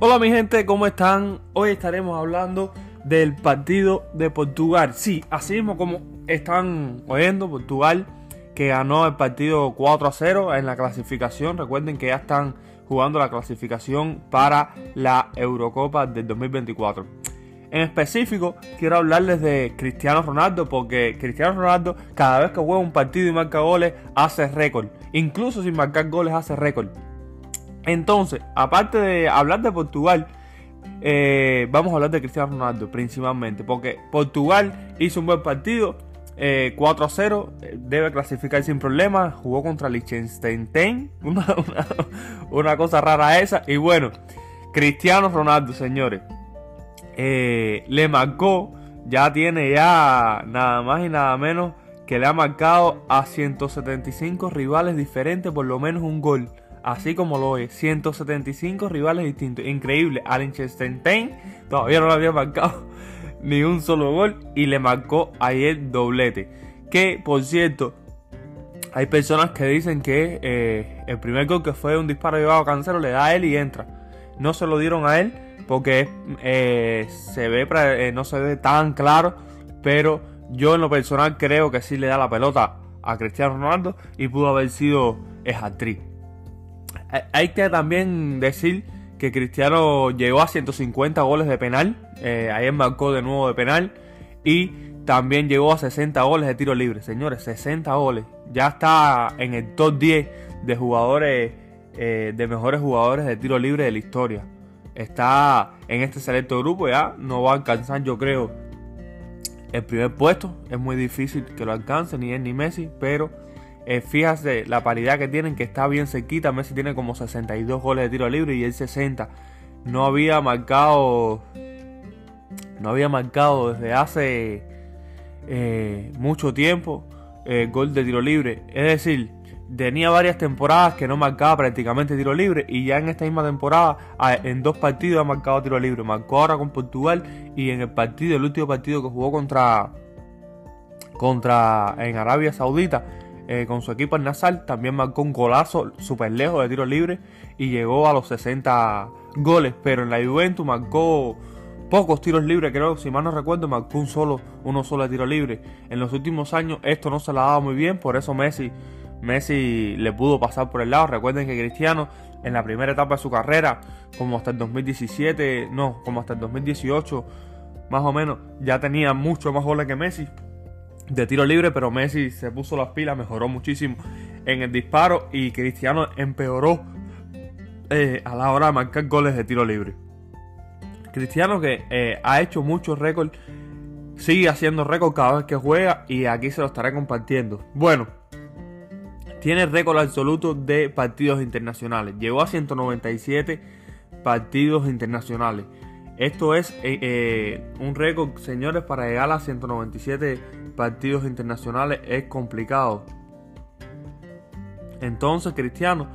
Hola mi gente, ¿cómo están? Hoy estaremos hablando del partido de Portugal. Sí, así mismo como están oyendo, Portugal que ganó el partido 4 a 0 en la clasificación. Recuerden que ya están jugando la clasificación para la Eurocopa del 2024. En específico, quiero hablarles de Cristiano Ronaldo porque Cristiano Ronaldo cada vez que juega un partido y marca goles hace récord. Incluso sin marcar goles hace récord. Entonces, aparte de hablar de Portugal, eh, vamos a hablar de Cristiano Ronaldo principalmente, porque Portugal hizo un buen partido, 4 eh, a 0, eh, debe clasificar sin problemas, jugó contra Liechtenstein, una, cosa rara esa, y bueno, Cristiano Ronaldo, señores, le marcó, ya tiene ya nada más y nada menos que le ha marcado a 175 rivales diferentes por lo menos un gol así como lo es, 175 rivales distintos. Increíble, Allen Chesterton todavía no lo había marcado ni un solo gol y le marcó ayer doblete. Que, por cierto, hay personas que dicen que eh, el primer gol que fue un disparo llevado a Cancelo le da a él y entra. No se lo dieron a él porque eh, se ve, eh, no se ve tan claro, pero yo en lo personal creo que sí le da la pelota a Cristiano Ronaldo y pudo haber sido actriz. Hay que también decir que Cristiano llegó a 150 goles de penal. Eh, ayer marcó de nuevo de penal. Y también llegó a 60 goles de tiro libre. Señores, 60 goles. Ya está en el top 10 de jugadores, eh, de mejores jugadores de tiro libre de la historia. Está en este selecto grupo. Ya no va a alcanzar, yo creo, el primer puesto. Es muy difícil que lo alcance, ni él ni Messi. Pero eh, la paridad que tienen, que está bien cerquita. Messi tiene como 62 goles de tiro libre y él 60. No había marcado. No había marcado desde hace eh, mucho tiempo eh, gol de tiro libre. Es decir, tenía varias temporadas que no marcaba prácticamente tiro libre y ya en esta misma temporada en dos partidos ha marcado tiro libre. Marcó ahora con Portugal y en el partido, el último partido que jugó contra contra en Arabia Saudita eh, con su equipo en Nasal. También marcó un golazo súper lejos de tiro libre y llegó a los 60 goles. Pero en la Juventus marcó pocos tiros libres, creo, si mal no recuerdo, marcó un solo, uno solo de tiro libre. En los últimos años esto no se le ha dado muy bien, por eso Messi, Messi le pudo pasar por el lado. Recuerden que Cristiano en la primera etapa de su carrera, como hasta el 2017, no, como hasta el 2018, más o menos, ya tenía mucho más goles que Messi de tiro libre, pero Messi se puso las pilas, mejoró muchísimo en el disparo y Cristiano empeoró eh, a la hora de marcar goles de tiro libre. Cristiano que eh, ha hecho muchos récords, sigue haciendo récords cada vez que juega y aquí se lo estaré compartiendo. Bueno, tiene récord absoluto de partidos internacionales. Llegó a 197 partidos internacionales. Esto es eh, un récord, señores, para llegar a 197 partidos internacionales es complicado. Entonces Cristiano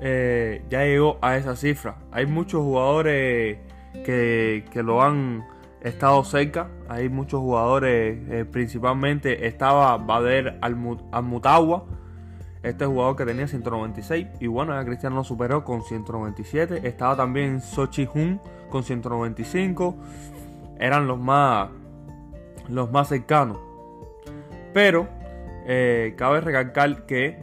eh, ya llegó a esa cifra. Hay muchos jugadores que, lo han estado cerca. Hay muchos jugadores, eh, principalmente estaba Bader Almutagua, este jugador que tenía 196. Y bueno, ya Cristiano lo superó con 197. Estaba también Sochi Hun con 195. Eran los más, los más cercanos. Pero eh, cabe recalcar que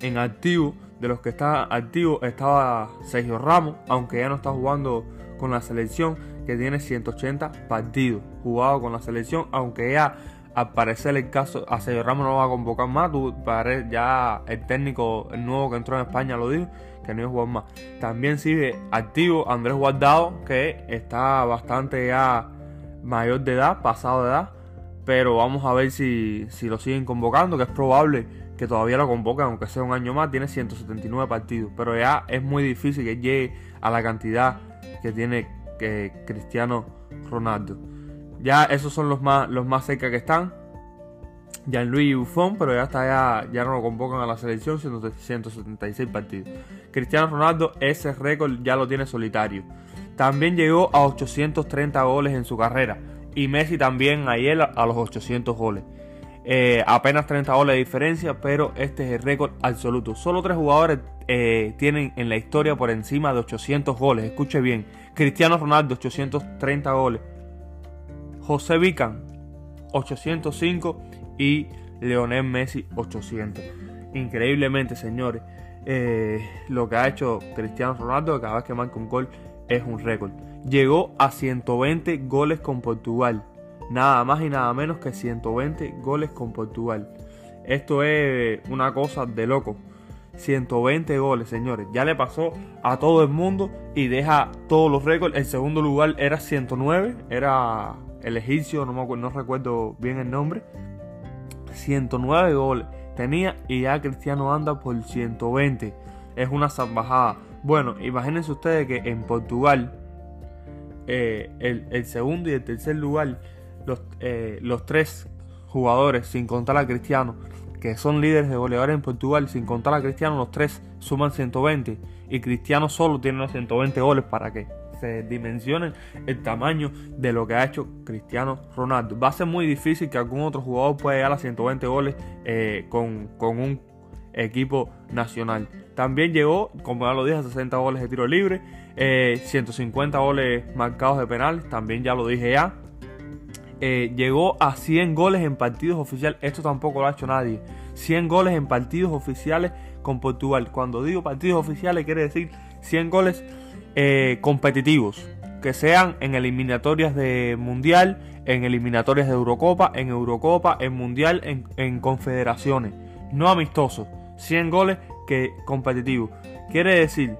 en activo, de los que está activo, estaba Sergio Ramos, aunque ya no está jugando con la selección, que tiene 180 partidos jugado con la selección, aunque ya al parecer el caso a Sergio Ramos no va a convocar más, ya el técnico, nuevo que entró en España lo dijo, que no iba a jugar más. También sigue activo Andrés Guardado, que está bastante ya mayor de edad, pasado de edad, pero vamos a ver si, lo siguen convocando, que es probable que todavía lo convoquen, aunque sea un año más, tiene 179 partidos, pero ya es muy difícil que llegue a la cantidad que tiene Cristiano Ronaldo. Ya esos son los más, los más cerca que están. Jean-Louis Buffon, pero ya está ya, ya no lo convocan a la selección, 176 partidos. Cristiano Ronaldo ese récord ya lo tiene solitario. También llegó a 830 goles en su carrera y Messi también ayer a los 800 goles. Eh, apenas 30 goles de diferencia, pero este es el récord absoluto. Solo tres jugadores eh, tienen en la historia por encima de 800 goles. Escuche bien. Cristiano Ronaldo, 830 goles. José Vican, 805. Y Leonel Messi, 800. Increíblemente, señores. Eh, lo que ha hecho Cristiano Ronaldo, cada vez que marca un gol, es un récord. Llegó a 120 goles con Portugal. Nada más y nada menos que 120 goles con Portugal. Esto es una cosa de loco. 120 goles, señores. Ya le pasó a todo el mundo y deja todos los récords. El segundo lugar era 109. Era el egipcio, no, me no recuerdo bien el nombre. 109 goles tenía y ya Cristiano anda por 120. Es una salvajada. Bueno, imagínense ustedes que en Portugal eh, el, segundo y el tercer lugar, los, eh, los tres jugadores, sin contar a Cristiano, que son líderes de goleadores en Portugal, sin contar a Cristiano, los tres suman 120 y Cristiano solo tiene los 120 goles para que se dimensionen el tamaño de lo que ha hecho Cristiano Ronaldo. Va a ser muy difícil que algún otro jugador pueda llegar a 120 goles eh, con, con, un equipo nacional. También llegó, como ya lo dije, a 60 goles de tiro libre, 150 eh, goles marcados de penal, también ya lo dije ya. Eh, llegó a 100 goles en partidos oficiales, esto tampoco lo ha hecho nadie. 100 goles en partidos oficiales con Portugal. Cuando digo partidos oficiales quiere decir 100 goles eh, competitivos, que sean en eliminatorias de Mundial, en eliminatorias de Eurocopa, en Eurocopa, en Mundial, en, en confederaciones, no amistosos. 100 goles que competitivos. Quiere decir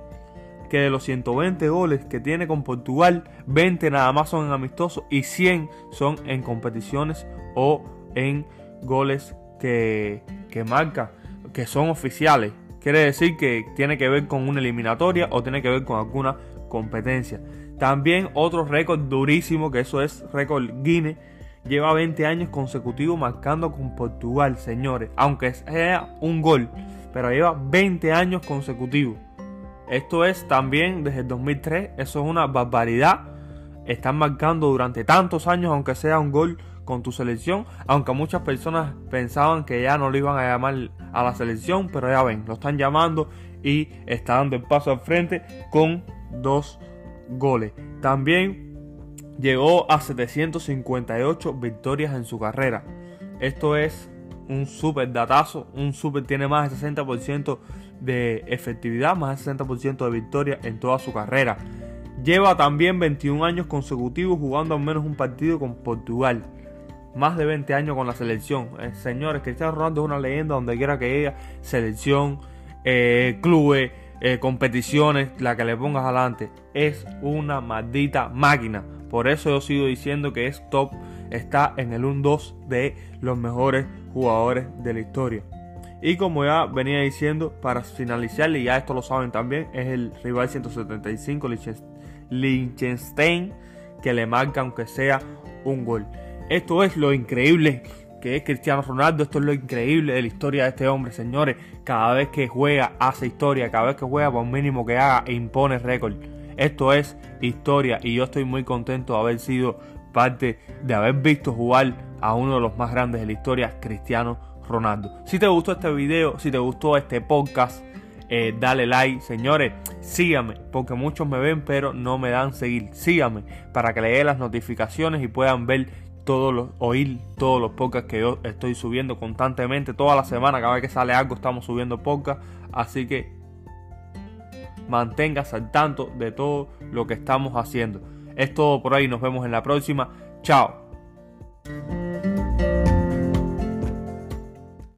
que de los 120 goles que tiene con Portugal, 20 nada más son en amistosos y 100 son en competiciones o en goles que, que marca, que son oficiales. Quiere decir que tiene que ver con una eliminatoria o tiene que ver con alguna competencia. También otro récord durísimo, que eso es récord Guinness. Lleva 20 años consecutivos marcando con Portugal, señores. Aunque sea un gol, pero lleva 20 años consecutivos. Esto es también desde el 2003. Eso es una barbaridad. Están marcando durante tantos años, aunque sea un gol con tu selección, aunque muchas personas pensaban que ya no lo iban a llamar a la selección, pero ya ven, lo están llamando y está dando el paso al frente con dos goles. También llegó a 758 victorias en su carrera. Esto es un super datazo, un super tiene más de 60% de efectividad, más de 60% de victorias en toda su carrera. Lleva también 21 años consecutivos jugando al menos un partido con Portugal más de 20 años con la selección. Eh, señores, Cristiano Ronaldo es una leyenda donde quiera que ella, selección, eh, clubes, eh, competiciones, la que le pongas adelante. Es una maldita máquina. Por eso yo sigo diciendo que es top, está en el 1-2 de los mejores jugadores de la historia. Y como ya venía diciendo, para finalizar, y ya esto lo saben también, es el rival 175, Liechtenstein, que le marca aunque sea un gol. Esto es lo increíble que es Cristiano Ronaldo. Esto es lo increíble de la historia de este hombre, señores. Cada vez que juega, hace historia. Cada vez que juega, por mínimo que haga, impone récord. Esto es historia y yo estoy muy contento de haber sido parte de haber visto jugar a uno de los más grandes de la historia, Cristiano Ronaldo. Si te gustó este video, si te gustó este podcast, eh, dale like, señores, síganme, porque muchos me ven pero no me dan seguir. Síganme para que le den las notificaciones y puedan ver todos los, oír todos los podcasts que yo estoy subiendo constantemente. Toda la semana, cada vez que sale algo, estamos subiendo podcast. Así que manténgase al tanto de todo lo que estamos haciendo. Es todo por ahí. Nos vemos en la próxima. Chao.